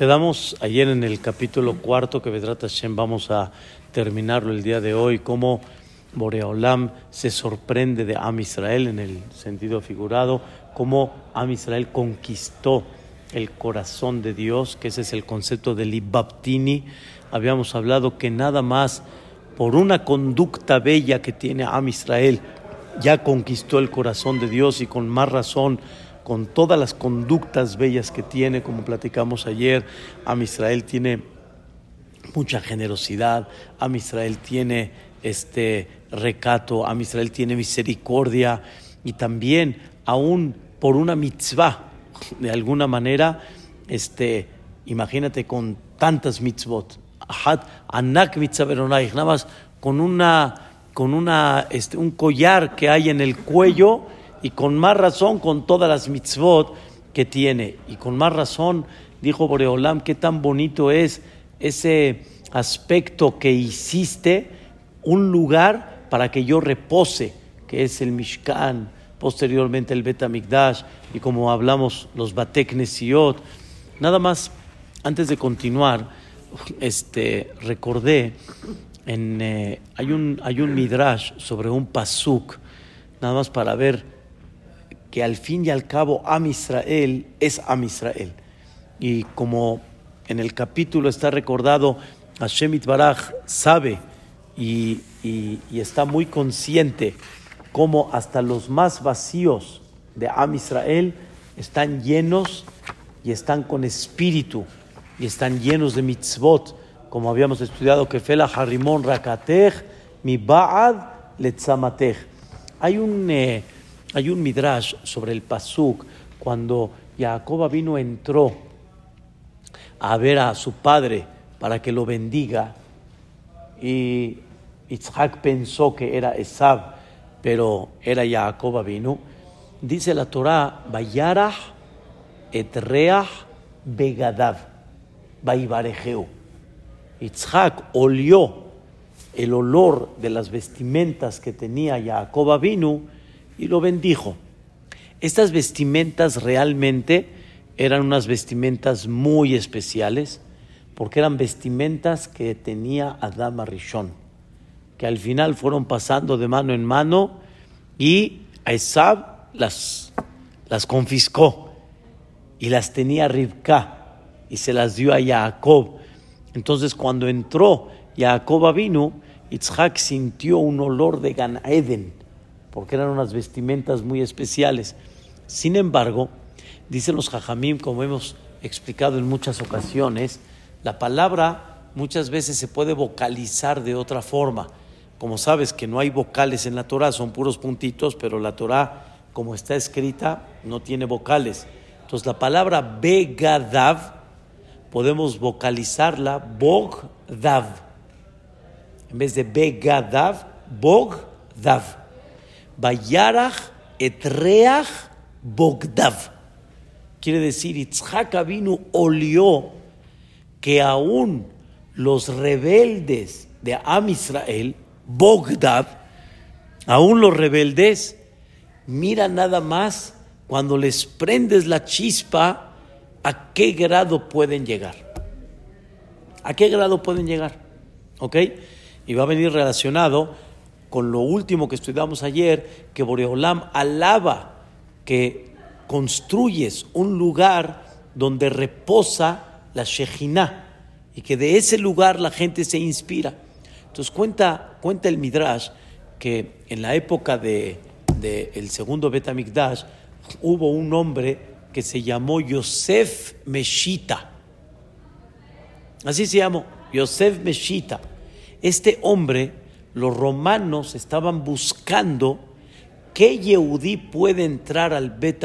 quedamos ayer en el capítulo cuarto que Vedrat Hashem vamos a terminarlo el día de hoy, cómo Boreolam se sorprende de Am Israel en el sentido figurado, cómo Am Israel conquistó el corazón de Dios, que ese es el concepto de Libaptini. Habíamos hablado que nada más por una conducta bella que tiene Am Israel, ya conquistó el corazón de Dios y con más razón con todas las conductas bellas que tiene, como platicamos ayer, Am Israel tiene mucha generosidad, Am Israel tiene este recato, Am Israel tiene misericordia y también aún por una mitzvah, de alguna manera, este, imagínate con tantas mitzvot, anak nada más con una con una este, un collar que hay en el cuello y con más razón con todas las mitzvot que tiene. Y con más razón, dijo Boreolam, qué tan bonito es ese aspecto que hiciste, un lugar para que yo repose, que es el Mishkan, posteriormente el Bet y como hablamos, los Batek Nesiot. Nada más, antes de continuar, este, recordé, en, eh, hay, un, hay un midrash sobre un pasuk, nada más para ver que al fin y al cabo Am Israel es Am Israel. Y como en el capítulo está recordado, Hashem Baraj sabe y, está muy consciente cómo hasta los más vacíos de Am Israel están llenos y están con espíritu y están llenos de mitzvot, como habíamos estudiado que Fela Harimon Rakatech, mi Ba'ad Letzamatech. Hay un... Eh, hay un midrash sobre el pasuk cuando Jacob vino entró a ver a su padre para que lo bendiga y Isaac pensó que era Esab, pero era Jacob vino. Dice la Torah, Bayarah etreah begadav, baibarejeu. Isaac olió el olor de las vestimentas que tenía Jacob vino y lo bendijo. Estas vestimentas realmente eran unas vestimentas muy especiales porque eran vestimentas que tenía Adama Rishon, que al final fueron pasando de mano en mano y Esab las, las confiscó y las tenía Rivka y se las dio a Jacob. Entonces cuando entró Jacob vino, Yitzhak sintió un olor de Gan Eden porque eran unas vestimentas muy especiales. Sin embargo, dicen los jajamim, como hemos explicado en muchas ocasiones, la palabra muchas veces se puede vocalizar de otra forma. Como sabes que no hay vocales en la Torah, son puros puntitos, pero la Torah, como está escrita, no tiene vocales. Entonces la palabra begadav podemos vocalizarla bogdav. En vez de begadav, bogdav. Bayarach etreach bogdav. Quiere decir, Itzhak olió que aún los rebeldes de Am Israel, Bogdav, aún los rebeldes, mira nada más cuando les prendes la chispa, a qué grado pueden llegar. ¿A qué grado pueden llegar? ¿Ok? Y va a venir relacionado con lo último que estudiamos ayer, que Boreolam alaba que construyes un lugar donde reposa la Shejinah y que de ese lugar la gente se inspira. Entonces cuenta, cuenta el Midrash que en la época del de, el segundo Betamikdash hubo un hombre que se llamó Yosef Meshita. Así se llamó, Yosef Meshita. Este hombre los romanos estaban buscando qué Yehudí puede entrar al Bet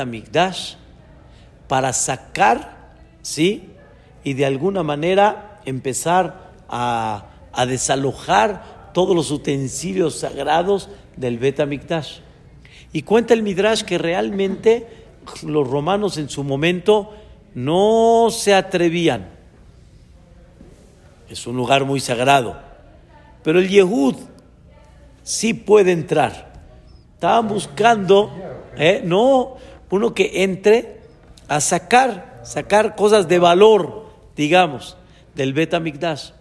para sacar, ¿sí? Y de alguna manera empezar a, desalojar todos los utensilios sagrados del Bet Y cuenta el Midrash que realmente los romanos en su momento no se atrevían. Es un lugar muy sagrado. Pero el Yehud sí puede entrar. Estaban buscando, ¿eh? no, uno que entre a sacar, sacar cosas de valor digamos, del Bet Amigdash.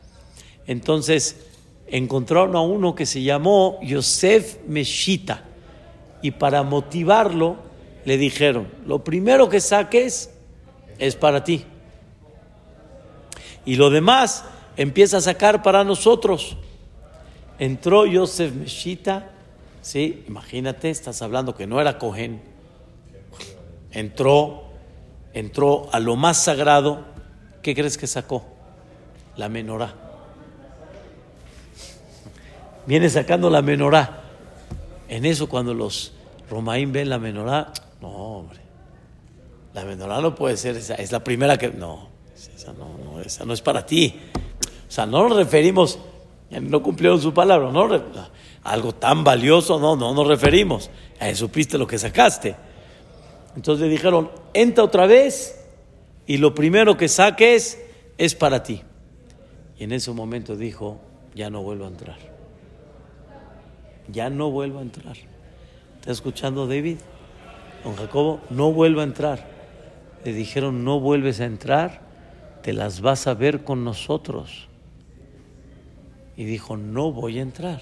Entonces encontraron a uno que se llamó Yosef Meshita y para motivarlo le dijeron, lo primero que saques es para ti y lo demás empieza a sacar para nosotros. Entró Yosef Meshita, sí, imagínate, estás hablando que no era Cohen. Entró, entró a lo más sagrado. ¿Qué crees que sacó? La menorá. Viene sacando la menorá. En eso, cuando los romaín ven la menorá, no, hombre. La menorá no puede ser esa, es la primera que. No, esa no, no, esa no es para ti. O sea, no nos referimos no cumplieron su palabra, no, algo tan valioso, no, no nos referimos. A supiste lo que sacaste. Entonces le dijeron, entra otra vez y lo primero que saques es para ti. Y en ese momento dijo, ya no vuelvo a entrar. Ya no vuelvo a entrar. ¿Está escuchando David? Don Jacobo, no vuelvo a entrar. Le dijeron, no vuelves a entrar, te las vas a ver con nosotros y dijo, no voy a entrar.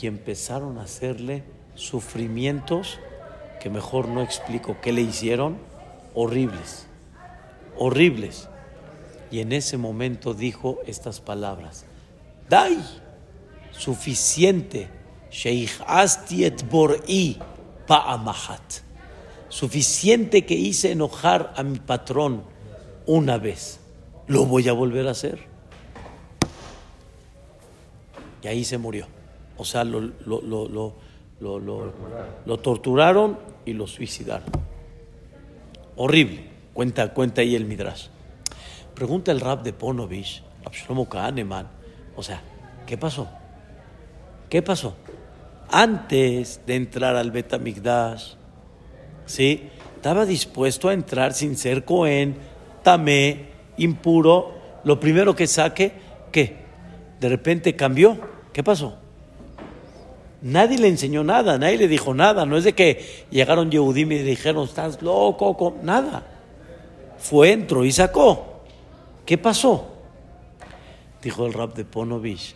Y empezaron a hacerle sufrimientos que mejor no explico qué le hicieron, horribles, horribles. Y en ese momento dijo estas palabras, Dai, suficiente, Sheikh Astiet Bor'i Pa'amahat, suficiente que hice enojar a mi patrón una vez, lo voy a volver a hacer y ahí se murió. O sea, lo, lo, lo, lo, torturaron y lo suicidaron. Horrible. Cuenta, cuenta ahí el Midrash. Pregunta el rap de Ponovich, Abshlomo Kahneman. O sea, ¿qué pasó? ¿Qué pasó? Antes de entrar al Betamigdash, ¿sí? Estaba dispuesto a entrar sin ser Cohen, tamé, impuro. Lo primero que saque, ¿qué? De repente cambió. ¿Qué pasó? Nadie le enseñó nada, nadie le dijo nada. No es de que llegaron Yehudim y dijeron, estás loco, nada. Fue, entró y sacó. ¿Qué pasó? Dijo el rab de Ponovich,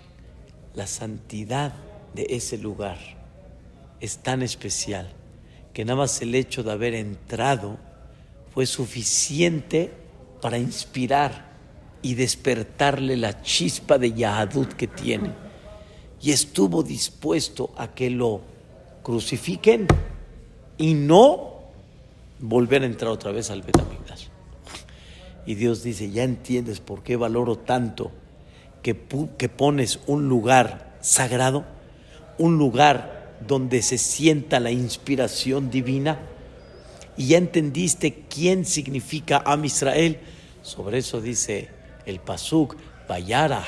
la santidad de ese lugar es tan especial que nada más el hecho de haber entrado fue suficiente para inspirar y despertarle la chispa de Yahadut que tiene y estuvo dispuesto a que lo crucifiquen y no volver a entrar otra vez al Betamigdash. Y Dios dice, ya entiendes por qué valoro tanto que, que pones un lugar sagrado, un lugar donde se sienta la inspiración divina, y ya entendiste quién significa Am Israel. Sobre eso dice el Pasuk, Bayara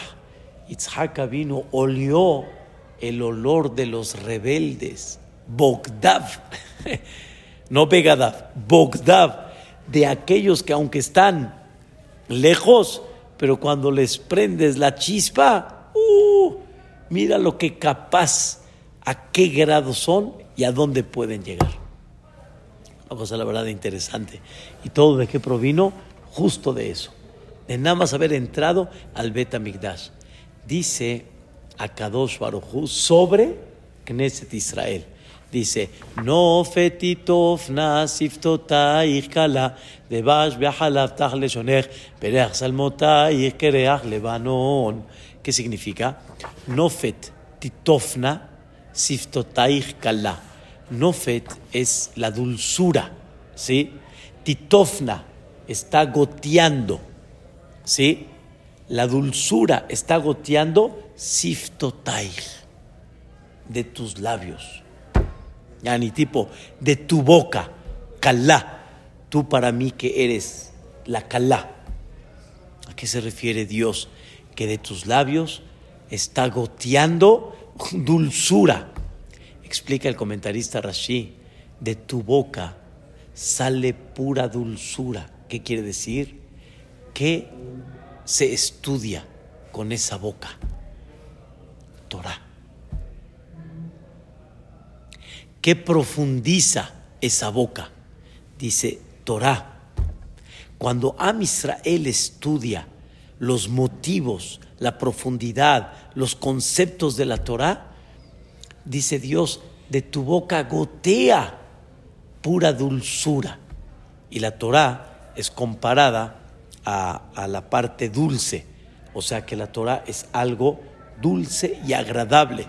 Yitzhak vino, olió el olor de los rebeldes, Bogdav, no Begadav, Bogdav, de aquellos que aunque están lejos, pero cuando les prendes la chispa, uh, mira lo que capaz, a qué grado son y a dónde pueden llegar. Una cosa, la verdad, interesante. ¿Y todo de qué provino? Justo de eso. De nada más haber entrado al Bet Migdash dice a Kadosh Baruchu sobre Knesset Israel. Dice, no fetitof nasiftotaich kala, debash be'halav tach leshonech, pereach salmotaich kereach lebanon. ¿Qué significa? No fet titofna siftotaich kala. No fet es la dulzura, ¿sí? Titofna está goteando, ¿sí? la dulzura está goteando siftotai de tus labios. Ya ni tipo de tu boca, calá, tú para mí que eres la calá. ¿A qué se refiere Dios? Que de tus labios está goteando dulzura. Explica el comentarista Rashi, de tu boca sale pura dulzura. ¿Qué quiere decir? Que se estudia con esa boca? Torah. ¿Qué profundiza esa boca? Dice Torah. Cuando Am Israel estudia los motivos, la profundidad, los conceptos de la Torah, dice Dios, de tu boca gotea pura dulzura. Y la Torah es comparada a, la parte dulce, o sea que la Torah es algo dulce y agradable.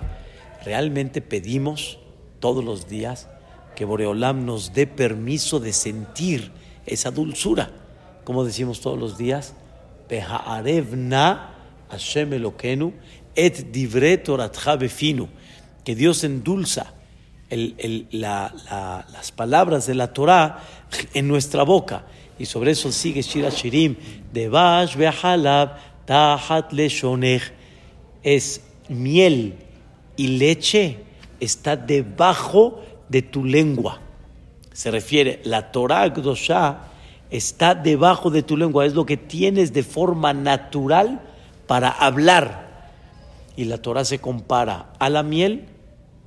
Realmente pedimos todos los días que Boreolam nos dé permiso de sentir esa dulzura. Como decimos todos los días, que Dios endulza las palabras de la Torah en nuestra boca. Y sobre eso sigue Shira Shirim, Devash Behalab Tahat Leshonech, es miel y leche está debajo de tu lengua. Se refiere, la Torah Gdosha está debajo de tu lengua, es lo que tienes de forma natural para hablar. Y la Torah se compara a la miel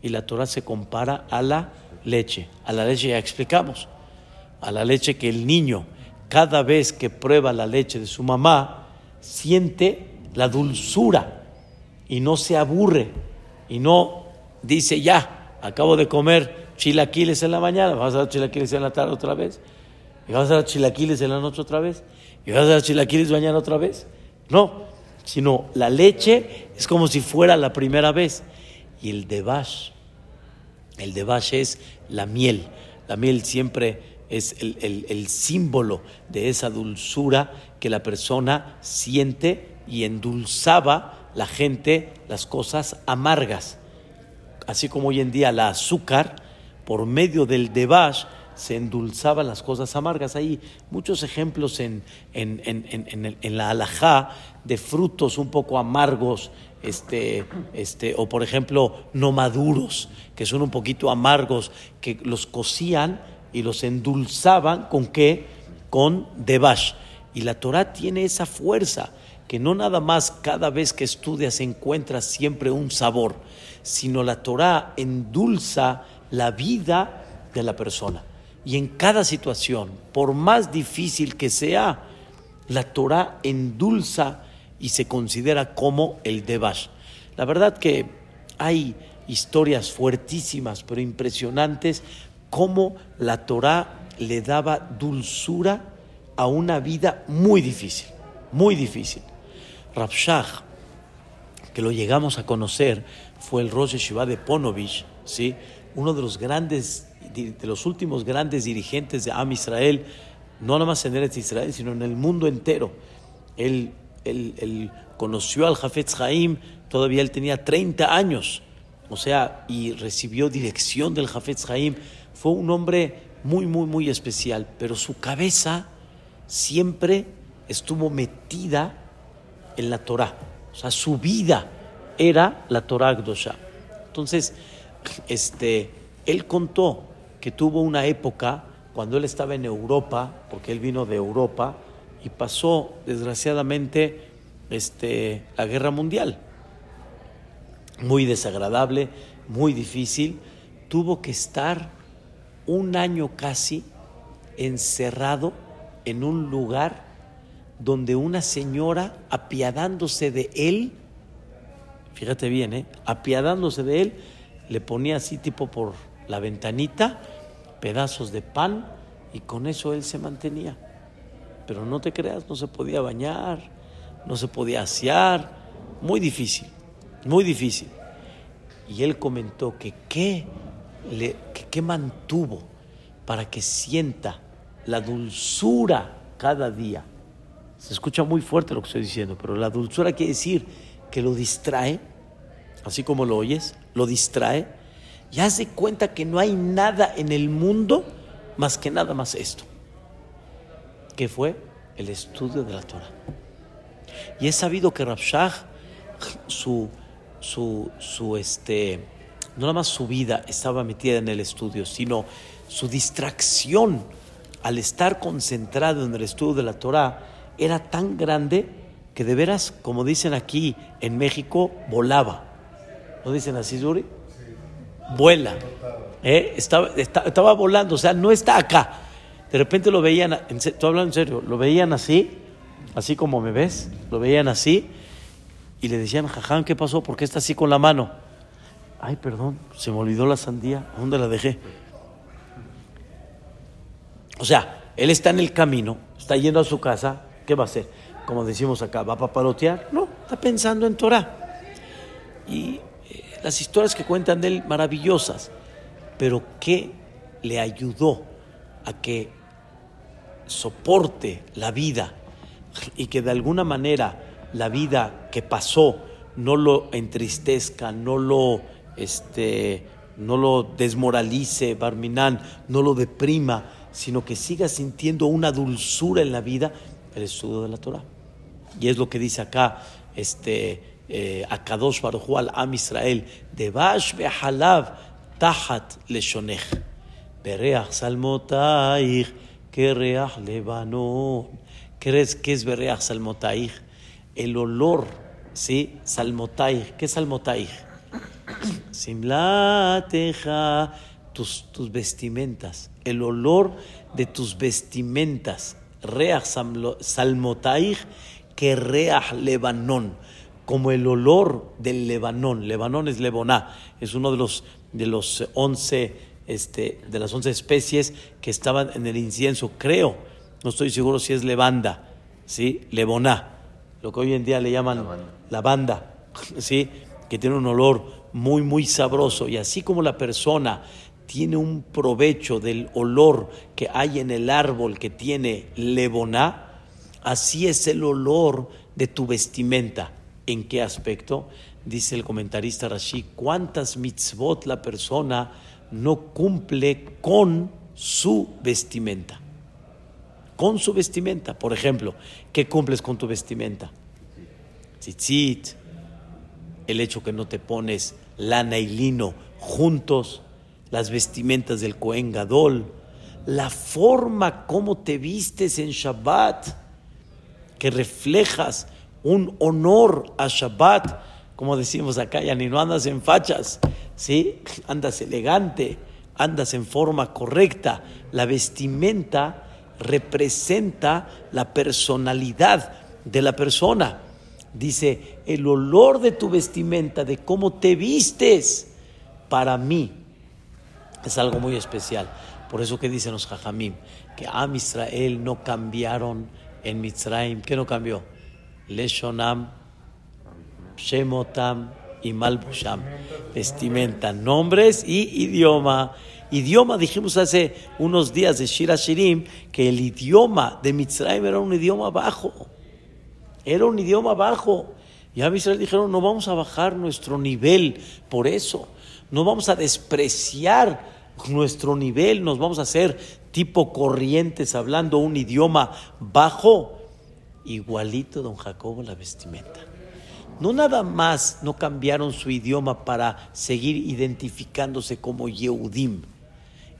y la Torah se compara a la leche. A la leche ya explicamos. A la leche que el niño, cada vez que prueba la leche de su mamá, siente la dulzura y no se aburre y no dice ya, acabo de comer chilaquiles en la mañana, vas a dar chilaquiles en la tarde otra vez, y vas a dar chilaquiles en la noche otra vez, y vas a dar chilaquiles mañana otra vez. No, sino la leche es como si fuera la primera vez. Y el debash, el debash es la miel. La miel siempre es el, el símbolo de esa dulzura que la persona siente y endulzaba la gente las cosas amargas. Así como hoy en día la azúcar, por medio del debash, se endulzaban las cosas amargas. Hay muchos ejemplos en, en, en, en la alajá de frutos un poco amargos, este, este, o por ejemplo no maduros, que son un poquito amargos, que los cocían y los endulzaban con qué? Con debash. Y la Torah tiene esa fuerza, que no nada más cada vez que estudias encuentras siempre un sabor, sino la Torah endulza la vida de la persona. Y en cada situación, por más difícil que sea, la Torah endulza y se considera como el Debash. La verdad que hay historias fuertísimas, pero impresionantes, cómo la Torah le daba dulzura a una vida muy difícil, muy difícil. Rabshah, que lo llegamos a conocer, fue el Rosh Shiva de Ponovich, ¿sí? uno de los grandes de los últimos grandes dirigentes de Am Israel, no nada más en Eretz Israel, sino en el mundo entero. Él, él, conoció al Jafetz Haim, todavía él tenía 30 años, o sea, y recibió dirección del Jafetz Haim. Fue un hombre muy, muy, muy especial, pero su cabeza siempre estuvo metida en la Torah. O sea, su vida era la Torah Gdosha. Entonces, este, él contó que tuvo una época cuando él estaba en Europa, porque él vino de Europa y pasó desgraciadamente este, la guerra mundial. Muy desagradable, muy difícil. Tuvo que estar un año casi encerrado en un lugar donde una señora, apiadándose de él, fíjate bien, ¿eh? apiadándose de él, le ponía así tipo por la ventanita, pedazos de pan y con eso él se mantenía. Pero no te creas, no se podía bañar, no se podía asear, muy difícil, muy difícil. Y él comentó que qué, le, que mantuvo para que sienta la dulzura cada día. Se escucha muy fuerte lo que estoy diciendo, pero la dulzura quiere decir que lo distrae, así como lo oyes, lo distrae ya se cuenta que no hay nada en el mundo más que nada más esto, que fue el estudio de la Torah. Y he sabido que Rabshah, su, su, su, este, no nada más su vida estaba metida en el estudio, sino su distracción al estar concentrado en el estudio de la Torah era tan grande que de veras, como dicen aquí en México, volaba. ¿No dicen así, Zuri? vuela. ¿eh? Estaba, estaba volando, o sea, no está acá. De repente lo veían, tú hablas en serio, lo veían así, así como me ves, lo veían así, y le decían, Jajam, ¿qué pasó? ¿Por qué está así con la mano? Ay, perdón, se me olvidó la sandía, ¿dónde la dejé? O sea, él está en el camino, está yendo a su casa, ¿qué va a hacer? Como decimos acá, ¿va a papalotear? No, está pensando en Torah. Y eh, las historias que cuentan de él, maravillosas, pero ¿qué le ayudó a que soporte la vida y que de alguna manera la vida que pasó no lo entristezca, no lo, este, no lo desmoralice, Barminan, no lo deprima, sino que siga sintiendo una dulzura en la vida, el estudio de la Torah. Y es lo que dice acá, este, eh, Akadosh Baruj al Am Israel, Devash behalav tahat leshonech, bereach salmotaich, kereach lebanon. ¿Crees que es bereach salmotaich? El olor, ¿sí? Salmotaich. ¿Qué es salmotaich? Simlateja, tus, tus vestimentas. El olor de tus vestimentas. Reach salmotaich que reach lebanón, como el olor del Lebanón. Lebanón es Leboná, es uno de los, de los once, este, de las once especies que estaban en el incienso, creo, no estoy seguro si es levanda, ¿sí? Leboná, lo que hoy en día le llaman lavanda, ¿sí? Que tiene un olor muy, muy sabroso. Y así como la persona tiene un provecho del olor que hay en el árbol que tiene leboná, Así es el olor de tu vestimenta. ¿En qué aspecto? Dice el comentarista Rashi, ¿cuántas mitzvot la persona no cumple con su vestimenta? Con su vestimenta. Por ejemplo, ¿qué cumples con tu vestimenta? Tzitzit, el hecho que no te pones lana y lino juntos, las vestimentas del Cohen Gadol, la forma como te vistes en Shabbat que reflejas un honor a Shabbat, como decimos acá, ya ni no andas en fachas, ¿sí? Andas elegante, andas en forma correcta. La vestimenta representa la personalidad de la persona. Dice, el olor de tu vestimenta, de cómo te vistes, para mí es algo muy especial. Por eso que dicen los jajamim, que a Israel no cambiaron en Mitzrayim, ¿qué no cambió? Leshonam, Shemotam y Malbusham. Vestimenta, nombres y idioma. Idioma, dijimos hace unos días de Shira Shirim, que el idioma de Mitzrayim era un idioma bajo. Era un idioma bajo. Y a Israel dijeron, no vamos a bajar nuestro nivel por eso. No vamos a despreciar nuestro nivel, nos vamos a hacer tipo corrientes, hablando un idioma bajo, igualito don Jacobo la vestimenta. No nada más no cambiaron su idioma para seguir identificándose como Yehudim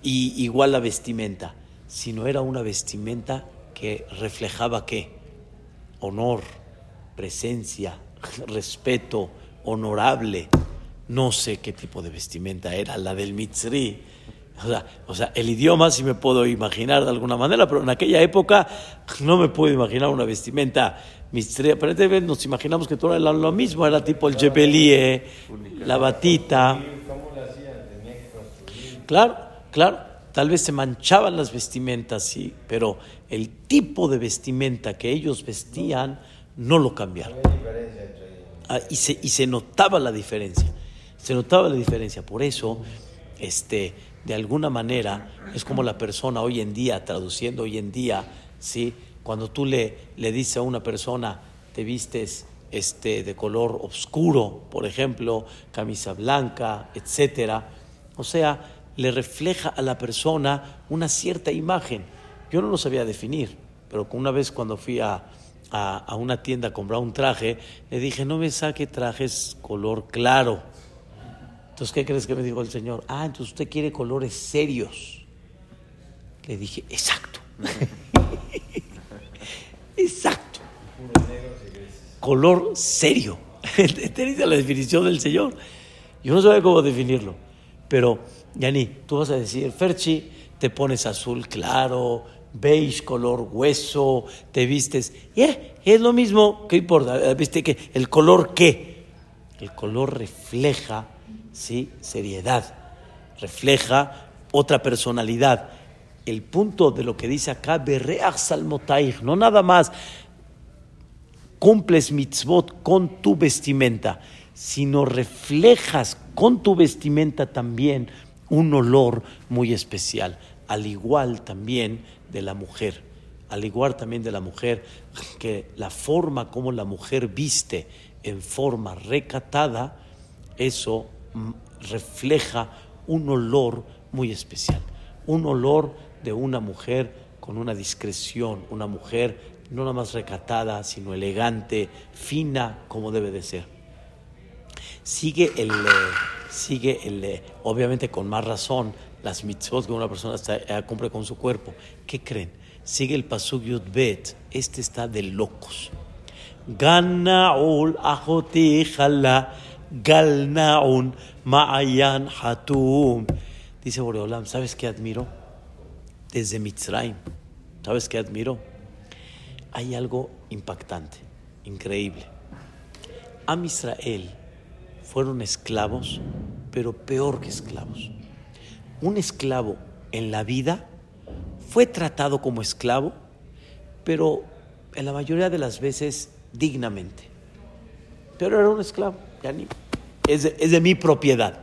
y igual la vestimenta, sino era una vestimenta que reflejaba qué? Honor, presencia, respeto, honorable. No sé qué tipo de vestimenta era la del Mitzri, o sea, el idioma sí me puedo imaginar de alguna manera, pero en aquella época no me puedo imaginar una vestimenta misteria. Aparentemente nos imaginamos que todo era lo mismo, era tipo el jebelie, la batita. Claro, claro, tal vez se manchaban las vestimentas, sí, pero el tipo de vestimenta que ellos vestían no lo cambiaron. Ah, y, se, y se notaba la diferencia, se notaba la diferencia. Por eso, este de alguna manera es como la persona hoy en día, traduciendo hoy en día, ¿sí? cuando tú le, le dices a una persona, te vistes este, de color oscuro, por ejemplo, camisa blanca, etcétera, o sea, le refleja a la persona una cierta imagen. Yo no lo sabía definir, pero una vez cuando fui a, a, a una tienda a comprar un traje, le dije, no me saque trajes color claro entonces, ¿qué crees que me dijo el Señor? Ah, entonces usted quiere colores serios. Le dije, exacto. exacto. Color serio. Esta es la definición del Señor. Yo no sabía cómo definirlo. Pero, Yani, tú vas a decir, Ferchi, te pones azul claro, beige, color hueso, te vistes. Yeah, es lo mismo, ¿qué importa? ¿Viste que el color qué? El color refleja, ¿sí? Seriedad, refleja otra personalidad. El punto de lo que dice acá, Berreach Salmotair, no nada más cumples mitzvot con tu vestimenta, sino reflejas con tu vestimenta también un olor muy especial, al igual también de la mujer, al igual también de la mujer, que la forma como la mujer viste en forma recatada, eso refleja un olor muy especial, un olor de una mujer con una discreción, una mujer no nada más recatada, sino elegante, fina, como debe de ser. Sigue el, eh, sigue el, eh, obviamente con más razón, las mitzvot que una persona eh, cumple con su cuerpo. ¿Qué creen? Sigue el pasuk Yud Bet, este está de locos. Ganaul ajoti jala, galnaun ma'ayan hatum. Dice Boreolam, ¿sabes qué admiro? Desde Mitzrayim, ¿sabes qué admiro? Hay algo impactante, increíble. Am Israel fueron esclavos, pero peor que esclavos. Un esclavo en la vida fue tratado como esclavo, pero en la mayoría de las veces dignamente. Pero era un esclavo, es, de, es de mi propiedad.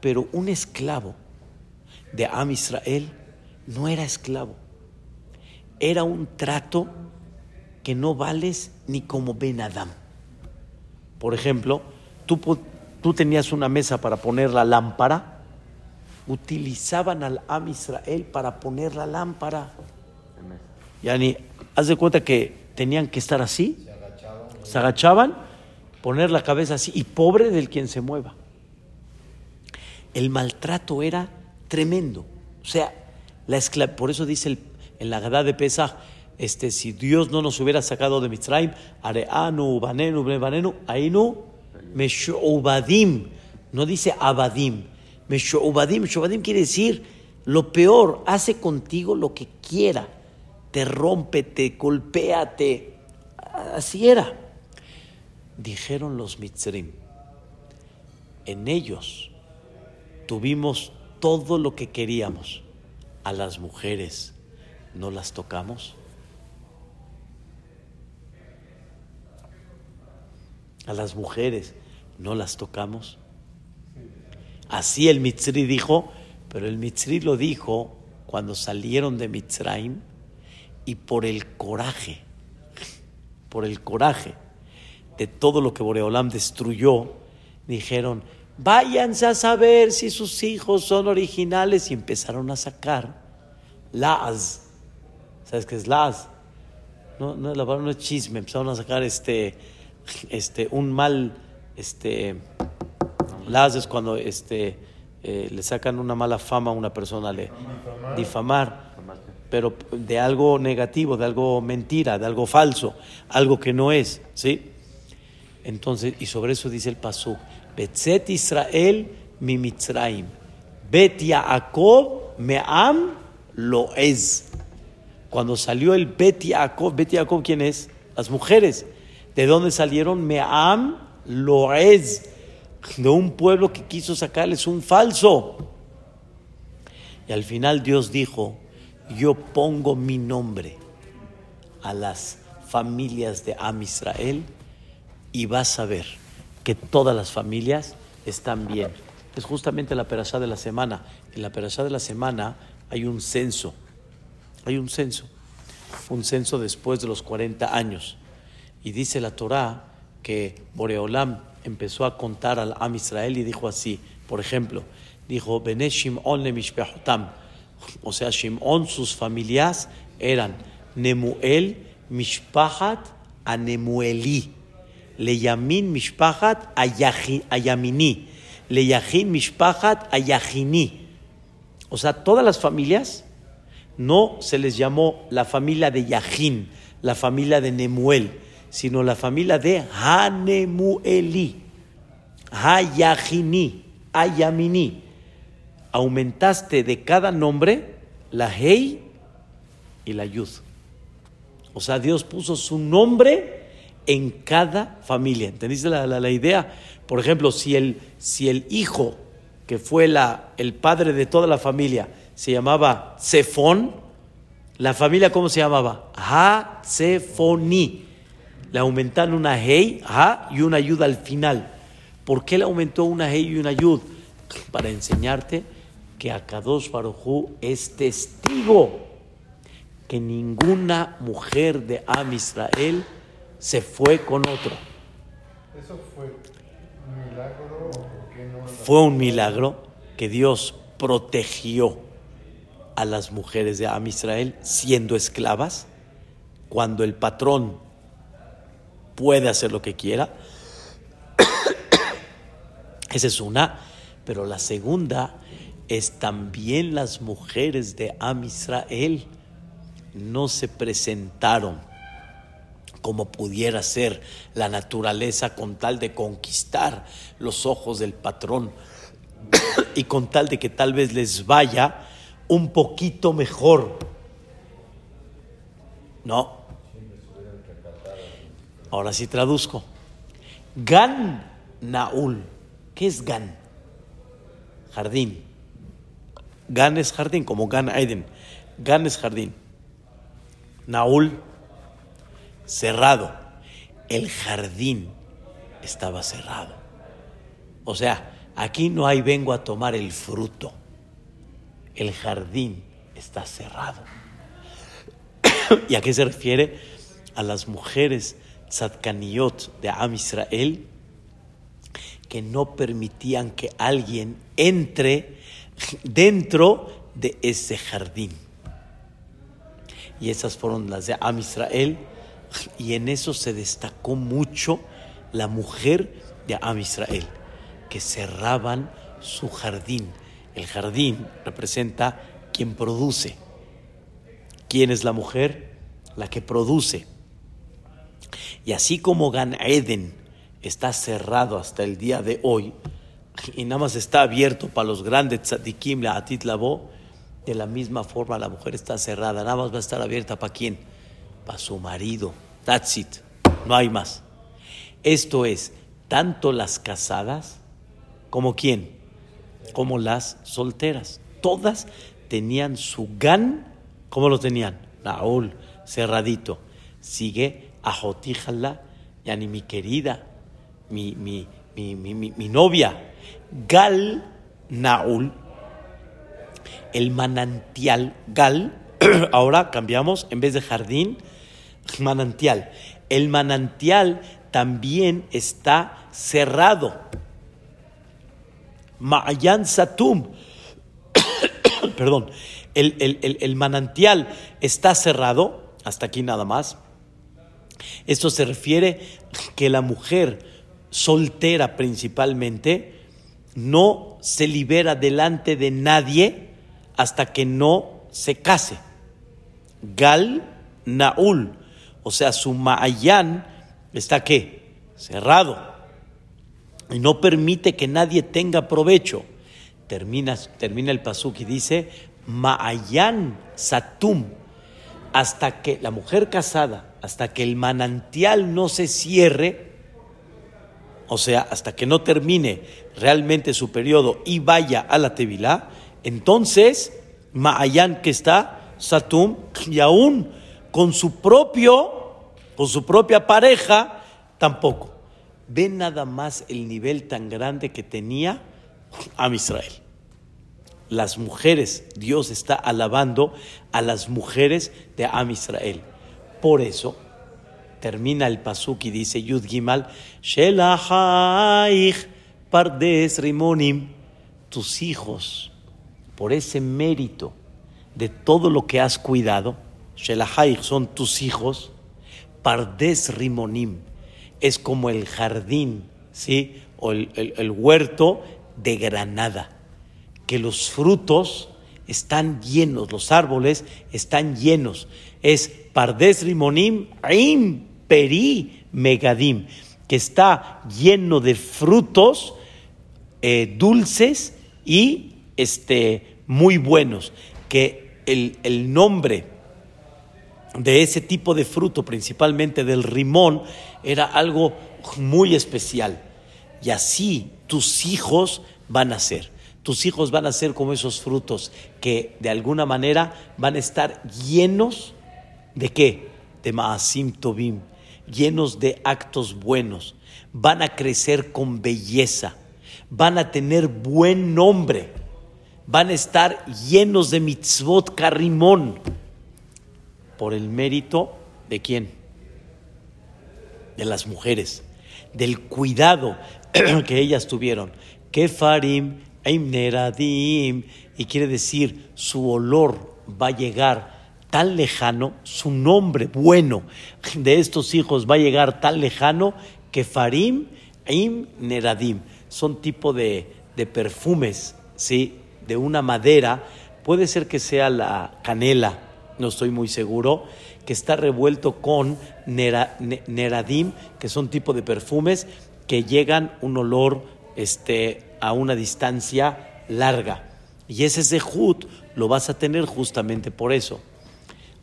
Pero un esclavo de Am Israel no era esclavo, era un trato que no vales ni como Ben Adam. Por ejemplo, tú, tenías una mesa para poner la lámpara, utilizaban al Am Israel para poner la lámpara. Yani, haz de cuenta que tenían que estar así, se agachaban, poner la cabeza así, y pobre del quien se mueva. El maltrato era tremendo. O sea, la por eso dice en la Gadá de Pesach, este, si Dios no nos hubiera sacado de Mitzrayim, Areanu, Banenu, Banenu, Ainu, Meshubadim, no dice Abadim. Meshubadim, Meshubadim quiere decir lo peor, hace contigo lo que quiera, te rompe, te golpea, te... Así era. Dijeron los Mitzrim, en ellos tuvimos todo lo que queríamos, a las mujeres no las tocamos. A las mujeres no las tocamos. Así el Mitzri dijo, pero el Mitzri lo dijo cuando salieron de Mitzrayim y por el coraje, por el coraje de todo lo que Boreolam destruyó, dijeron, váyanse a saber si sus hijos son originales y empezaron a sacar las. ¿Sabes qué es las? No, no, la no es chisme, empezaron a sacar este, este, un mal este, las es cuando este, eh, le sacan una mala fama a una persona, le difamar, pero de algo negativo, de algo mentira, de algo falso, algo que no es, ¿sí? Entonces, y sobre eso dice el pasuk, Betzet Israel mi Mitzraim, Bet Yaakov me'am lo es. Cuando salió el Bet Yaakov, Bet Yaakov, ¿quién es? Las mujeres. ¿De dónde salieron? Me'am lo es de un pueblo que quiso sacarles un falso. Y al final Dios dijo, yo pongo mi nombre a las familias de Am Israel y vas a ver que todas las familias están bien. Es justamente la perashá de la semana. En la perashá de la semana hay un censo. Hay un censo. Un censo después de los 40 años. Y dice la Torá que Boreolam empezó a contar al Am Israel y dijo así, por ejemplo, dijo, Shimon le Mishpehutam, o sea, Shimon, sus familias eran Nemuel, Mishpahat, Anemueli, Leyamin, Mishpahat, Ayamini, Leyahin, Mishpahat, Ayahini. O sea, todas las familias no se les llamó la familia de Yahin, la familia de Nemuel, sino la familia de Hanemueli, Hayahini, Ayamini. Aumentaste de cada nombre la Hei y la Yud. O sea, Dios puso su nombre en cada familia. ¿Entendiste la, la, idea? Por ejemplo, si el, si el hijo, que fue la, el padre de toda la familia, se llamaba Cefón, la familia, ¿cómo se llamaba? Ha-Cefoni. Le aumentaron una hey, ha, y una ayuda al final. ¿Por qué le aumentó una hey y una ayud? Para enseñarte que Akadosh Barujú es testigo que ninguna mujer de Am Israel se fue con otro. ¿Eso fue un milagro o por qué no? Fue un milagro que Dios protegió a las mujeres de Am Israel siendo esclavas cuando el patrón puede hacer lo que quiera. Esa es una, pero la segunda es también las mujeres de Am Israel no se presentaron como pudiera ser la naturaleza con tal de conquistar los ojos del patrón y con tal de que tal vez les vaya un poquito mejor. No. Ahora sí traduzco. Gan Naul. ¿Qué es Gan? Jardín. Gan es jardín, como Gan Aiden. Gan es jardín. Naul, cerrado. El jardín estaba cerrado. O sea, aquí no hay vengo a tomar el fruto. El jardín está cerrado. ¿Y a qué se refiere? A las mujeres tzadkaniyot de Am Israel que no permitían que alguien entre dentro de ese jardín. Y esas fueron las de Am Israel. Y en eso se destacó mucho la mujer de Am Israel, que cerraban su jardín. El jardín representa quien produce. ¿Quién es la mujer? La que produce. Y así como Gan Eden está cerrado hasta el día de hoy, y nada más está abierto para los grandes tzadikim, la atit labo, de la misma forma la mujer está cerrada, nada más va a estar abierta para quién? Para su marido. That's it. No hay más. Esto es, tanto las casadas como quién? Como las solteras. Todas tenían su gan, ¿cómo lo tenían? Naúl, cerradito. Sigue a ya ni mi querida, mi, mi, mi, mi, novia Gal Naul, el manantial Gal, ahora cambiamos, en vez de jardín, manantial. El manantial también está cerrado. Ma'ayan Satum, perdón, el, el, el manantial está cerrado, hasta aquí nada más. Esto se refiere que la mujer soltera principalmente, no se libera delante de nadie hasta que no se case. Gal Naul, o sea, su Ma'ayán está qué? Cerrado. Y no permite que nadie tenga provecho. Termina, termina el pasuk y dice Ma'ayán Satum. Hasta que la mujer casada, hasta que el manantial no se cierre, o sea, hasta que no termine realmente su periodo y vaya a la Tevilá, entonces Ma'ayán que está, Satum, y aún con su propio, con su propia pareja, tampoco. Ve nada más el nivel tan grande que tenía a Israel. Las mujeres, Dios está alabando a las mujeres de Am Israel. Por eso, termina el pasuk y dice Yud Gimal, Pardes Rimonim, tus hijos, por ese mérito de todo lo que has cuidado, Shelahaich son tus hijos, Pardes Rimonim, es como el jardín, ¿sí? O el huerto de Granada, que los frutos están llenos, los árboles están llenos. Es Pardes Rimonim, Aim peri megadim, que está lleno de frutos eh, dulces y este, muy buenos, que el, el nombre de ese tipo de fruto, principalmente del rimón, era algo muy especial. Y así tus hijos van a ser. Tus hijos van a ser como esos frutos que de alguna manera van a estar llenos de qué? De Maasim Tobim, llenos de actos buenos. Van a crecer con belleza. Van a tener buen nombre. Van a estar llenos de mitzvot karimón por el mérito de quién? De las mujeres, del cuidado que ellas tuvieron. Kefarim, Neradim, y quiere decir su olor va a llegar tan lejano, su nombre bueno de estos hijos va a llegar tan lejano que Farim Im Neradim son tipo de, de perfumes, ¿sí? de una madera, puede ser que sea la canela, no estoy muy seguro, que está revuelto con neradim, que son tipo de perfumes que llegan un olor este, a una distancia larga. Y ese zehut lo vas a tener justamente por eso.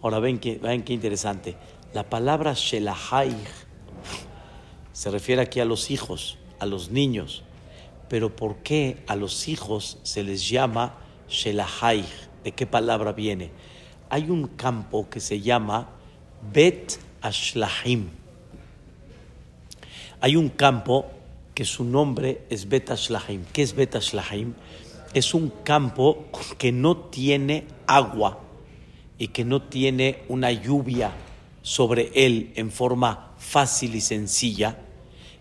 Ahora ven, que, ven qué interesante. La palabra shelahai se refiere aquí a los hijos, a los niños. Pero ¿por qué a los hijos se les llama shelahai? ¿De qué palabra viene? hay un campo que se llama Bet Ashlahim. Hay un campo que su nombre es Bet Ashlahim. ¿Qué es Bet Ashlahim? Es un campo que no tiene agua y que no tiene una lluvia sobre él en forma fácil y sencilla.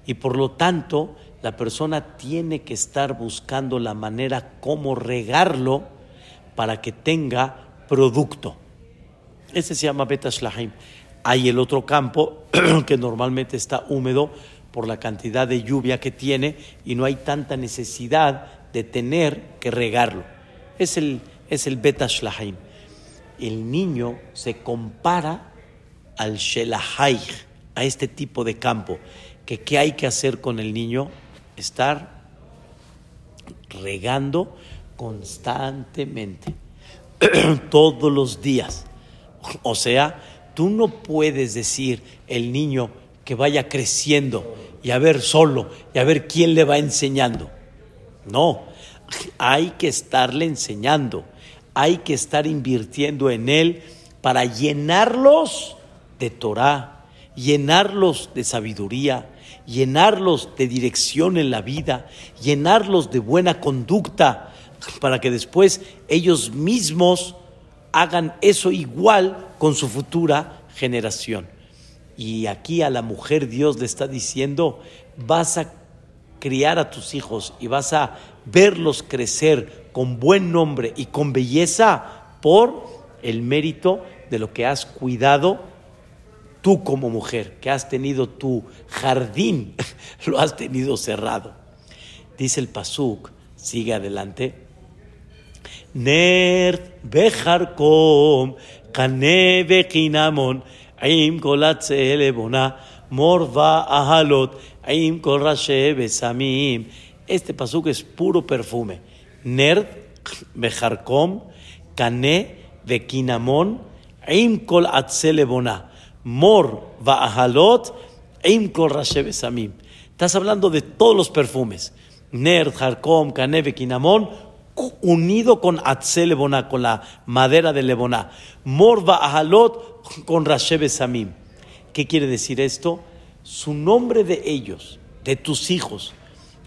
Y por lo tanto, la persona tiene que estar buscando la manera cómo regarlo para que tenga producto. Ese se llama Betashlahim. Hay el otro campo que normalmente está húmedo por la cantidad de lluvia que tiene y no hay tanta necesidad de tener que regarlo. Es el, es el Betashlahim. El niño se compara al Shelahai, a este tipo de campo. Que, ¿Qué hay que hacer con el niño? Estar regando constantemente todos los días. O sea, tú no puedes decir el niño que vaya creciendo y a ver solo y a ver quién le va enseñando. No, hay que estarle enseñando, hay que estar invirtiendo en él para llenarlos de Torah, llenarlos de sabiduría, llenarlos de dirección en la vida, llenarlos de buena conducta, para que después ellos mismos hagan eso igual con su futura generación. Y aquí a la mujer Dios le está diciendo, vas a criar a tus hijos y vas a verlos crecer con buen nombre y con belleza por el mérito de lo que has cuidado tú como mujer, que has tenido tu jardín, lo has tenido cerrado. Dice el Pasuk, sigue adelante. Morva. Este Pasuk es puro perfume Nerd, bejarcom, cané, vequinamón, im kol lebona, mor vaahalot, im kol besamim. Estás hablando de todos los perfumes. Nerd, jarcom, cané, vequinamón, unido con Atzel con la madera de Leboná. Morva Ahalot con Rashebe Samim. ¿Qué quiere decir esto? Su nombre de ellos, de tus hijos,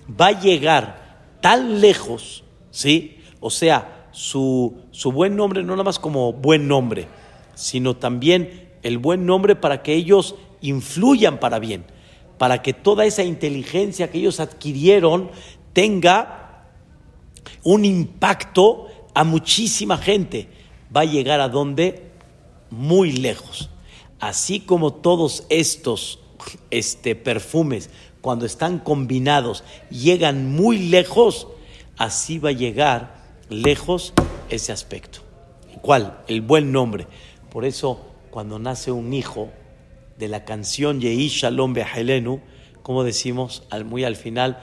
va a llegar tan lejos, ¿sí? O sea, su, su buen nombre no nada más como buen nombre, sino también el buen nombre para que ellos influyan para bien, para que toda esa inteligencia que ellos adquirieron tenga un impacto a muchísima gente. Va a llegar a donde? Muy lejos. Así como todos estos este, perfumes, cuando están combinados, llegan muy lejos, así va a llegar lejos ese aspecto. ¿Cuál? El buen nombre. Por eso, cuando nace un hijo de la canción Yehi Shalom Behelenu, como decimos al, muy al final,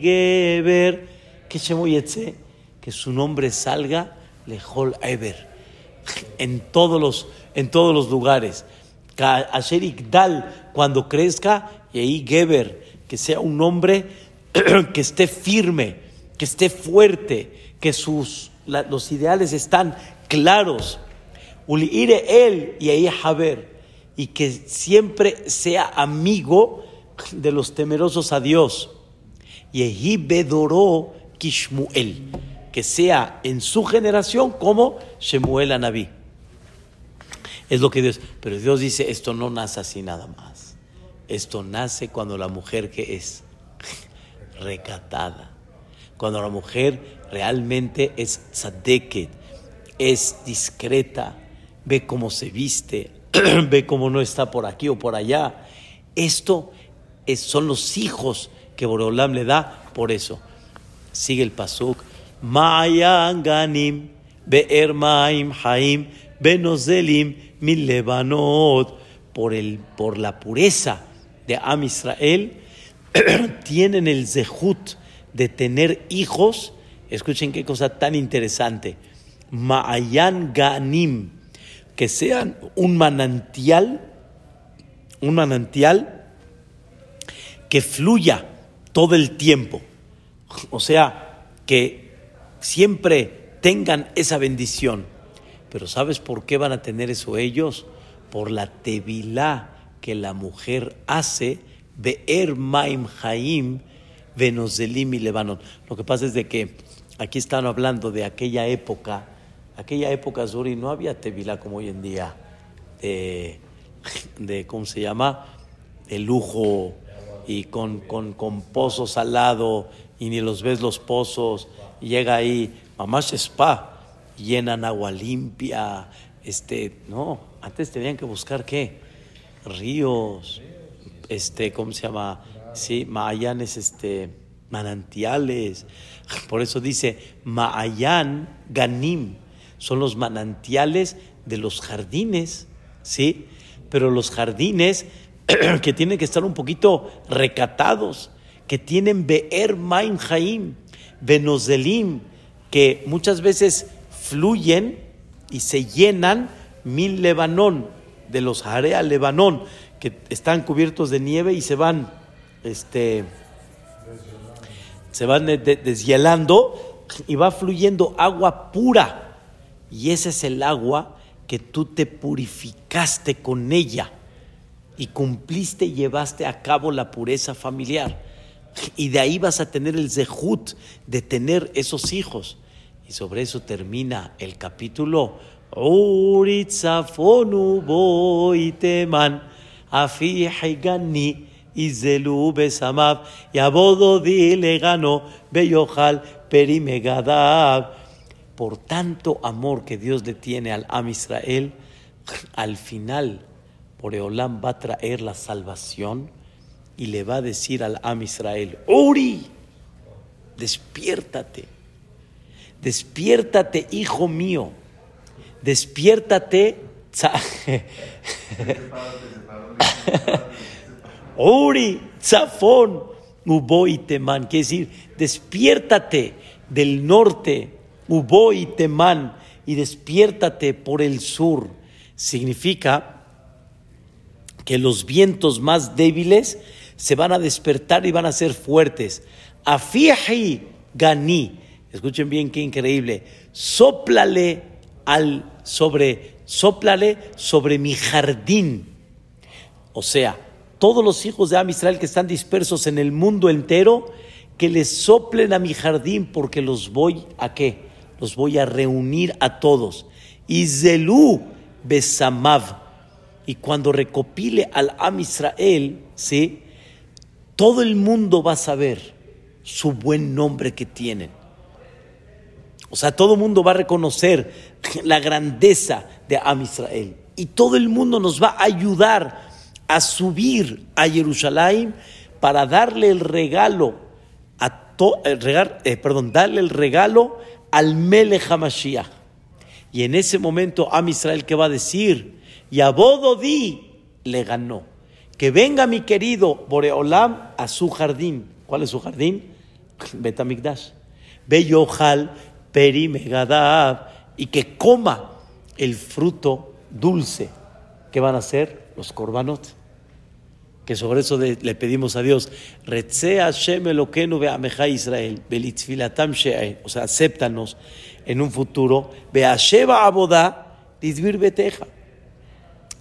Geber, que Shemoyetze, que su nombre salga Lejol Eber, en todos los, en todos los lugares. Asher Igdal, cuando crezca, y ahí Geber, que sea un hombre que esté firme, que esté fuerte, que sus, los ideales están claros. Ulire él y ahí Haber, y que siempre sea amigo de los temerosos a Dios. Y Bedoró Kishmuel, que sea en su generación como Shemuel Anabí. Es lo que Dios. Pero Dios dice: esto no nace así nada más. Esto nace cuando la mujer que es recatada, cuando la mujer realmente es tzadeket, es discreta, ve cómo se viste, ve cómo no está por aquí o por allá. Esto es, son los hijos que Boreolam le da por eso. Sigue el pasuk. Mayan ganim be'er maim haim benozelim por, el, por la pureza de Am Israel tienen el zehut de tener hijos. Escuchen qué cosa tan interesante. Ma'ayan ganim, que sean un manantial, un manantial que fluya todo el tiempo. O sea, que siempre tengan esa bendición. Pero ¿sabes por qué van a tener eso ellos? Por la tevilá que la mujer hace, Be'er Maim Haim, Venozelim y Lebanon. Lo que pasa es de que aquí están hablando de aquella época, aquella época, Zuri, no había tevilá como hoy en día, de, de ¿cómo se llama? De lujo, y con, con, con, pozos al lado y ni los ves los pozos. Y llega ahí, mamá spa, llenan agua limpia. Este, no, antes tenían que buscar qué? Ríos, este, ¿cómo se llama? Sí, maayanes, este, manantiales. Por eso dice Maayan Ganim, son los manantiales de los jardines, ¿sí? Pero los jardines que tienen que estar un poquito recatados, que tienen Be'er Maim Haim, Benozelim, que muchas veces fluyen y se llenan mil Lebanón, de los Jarea Lebanón, que están cubiertos de nieve y se van, este, se van deshielando y va fluyendo agua pura. Y ese es el agua que tú te purificaste con ella y cumpliste y llevaste a cabo la pureza familiar. Y de ahí vas a tener el zehut de tener esos hijos. Y sobre eso termina el capítulo. Uritzafonu boiteman afi haigani izelu besamav yabodo dilegano beyohal perimegadab. Por tanto amor que Dios le tiene al Am Israel, al final Boreolam va a traer la salvación y le va a decir al Am Israel, Uri, despiértate, despiértate, hijo mío, despiértate. Uri, Zafón, Uboy Temán, quiere decir, despiértate del norte, Uboy Temán, y despiértate por el sur. Significa que los vientos más débiles se van a despertar y van a ser fuertes. Afihi gani. Escuchen bien qué increíble. Sóplale al sobre sóplale sobre mi jardín. O sea, todos los hijos de Am Israel que están dispersos en el mundo entero, que les soplen a mi jardín porque los voy a qué? Los voy a reunir a todos. Y Zelú besamav y cuando recopile al Am Israel, ¿sí? todo el mundo va a saber su buen nombre que tienen. O sea, todo el mundo va a reconocer la grandeza de Am Israel. Y todo el mundo nos va a ayudar a subir a Jerusalén para darle el regalo, a eh, perdón, darle el regalo al Melech HaMashiach. Y en ese momento Am Israel, ¿qué va a decir? y a Bododí le ganó. Que venga mi querido Boreolam a su jardín. ¿Cuál es su jardín? Betamigdash. Beyohal Peri Megadab y que coma el fruto dulce. ¿Qué van a hacer? Los korbanot. Que sobre eso le pedimos a Dios, Israel, belitzfilatam she'e", o sea, acéptanos en un futuro, Beasheba Abodá, Lidvir Beteja.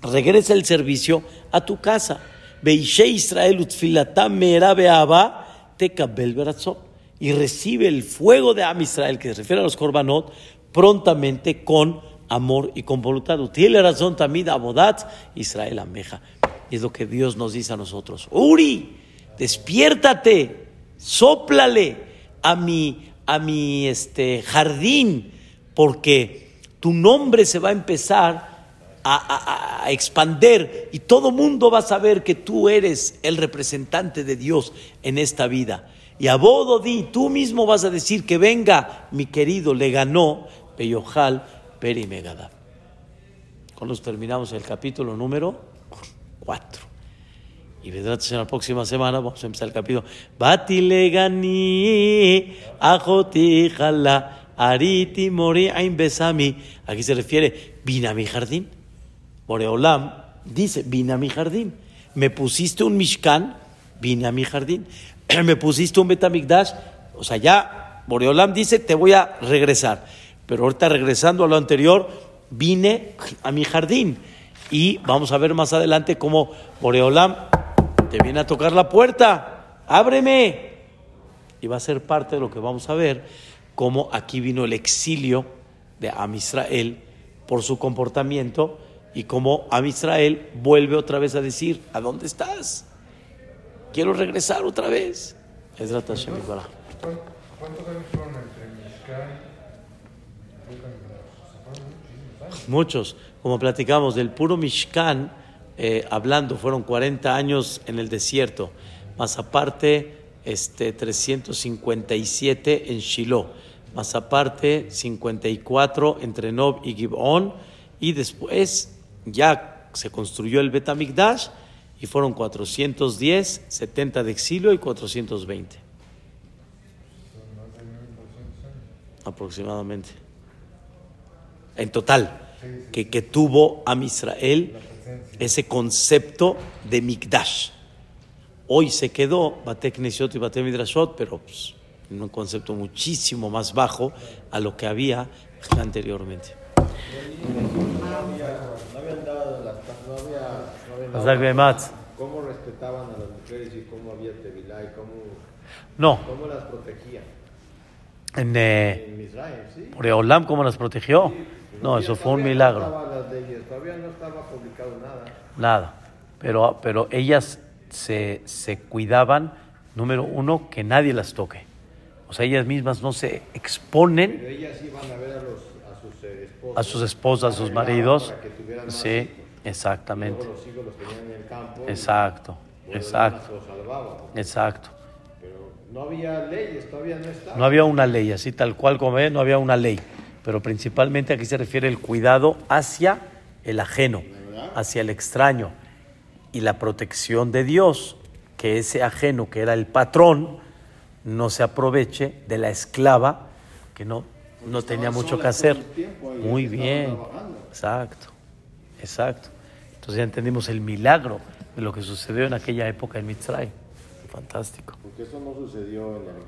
Regresa el servicio a tu casa. Beishe Israel utfilatam me'era be'aba, tekabel beratzot. Y recibe el fuego de Am Israel, que se refiere a los korbanot, prontamente con amor y con voluntad. Tiene razón también Abodat Israel Ameja. Y es lo que Dios nos dice a nosotros. Uri, despiértate, sóplale a mi, a mi este, jardín, porque tu nombre se va a empezar a, a, a expander y todo mundo va a saber que tú eres el representante de Dios en esta vida. Y a Bododí, tú mismo vas a decir que venga, mi querido, le ganó Peyojal Peri Megadab. Con los terminamos el capítulo número 4. Y vendrá en la próxima semana, vamos a empezar el capítulo. Bati legani, ajoti jala, ariti mori ain besami. Aquí se refiere, vine a mi jardín. Boreolam dice, vine a mi jardín. Me pusiste un mishkan, vine a mi jardín. Me pusiste un betamigdash, o sea, ya Boreolam dice, te voy a regresar. Pero ahorita regresando a lo anterior, vine a mi jardín. Y vamos a ver más adelante cómo Boreolam te viene a tocar la puerta. Ábreme. Y va a ser parte de lo que vamos a ver, cómo aquí vino el exilio de Am Israel por su comportamiento y cómo Am Israel vuelve otra vez a decir, ¿a dónde estás? Quiero regresar otra vez. Ezrat Hashem Yitbaraj. ¿Cuán- ¿Cuántos. Muchos, como platicamos, del puro Mishkan, eh, hablando, fueron 40 años en el desierto, más aparte este, 357 en Shiloh, más aparte 54 entre Nob y Gibón, y después ya se construyó el Betamigdash y fueron 410, 70 de exilio y 420 Son más de 1200 años. aproximadamente. En total, que, que tuvo a Israel ese concepto de Mikdash. Hoy se quedó Batek Nesiot y Batek Midrashot, pero pues, en un concepto muchísimo más bajo a lo que había anteriormente. No habían dado las no había, no habían dado- Hazak Behematz. Cómo respetaban a las mujeres y cómo había tevilá y cómo, No, cómo las protegían. en eh, En Israel, sí. Boreolam, ¿cómo las protegió? No, eso fue un milagro. No las leyes, todavía no estaba publicado nada. Nada. Pero, pero ellas se, se cuidaban, número uno, que nadie las toque. O sea, ellas mismas no se exponen Pero ellas iban a ver a, los, a sus eh, esposos. a sus esposas, a sus maridos. Para que Sí. Exactamente. Luego los hijos los tenían en el campo. y, Exacto, exacto, Los salvaban. exacto. Pero no había leyes, todavía no estaba. No había una ley, así tal cual como es, no había una ley. Pero principalmente aquí se refiere el cuidado hacia el ajeno, hacia el extraño y la protección de Dios, que ese ajeno, que era el patrón, no se aproveche de la esclava que no, no tenía mucho que hacer. Muy bien, exacto, exacto. Entonces ya entendimos el milagro de lo que sucedió en aquella época en Mitzray. Fantástico. Porque eso no sucedió en el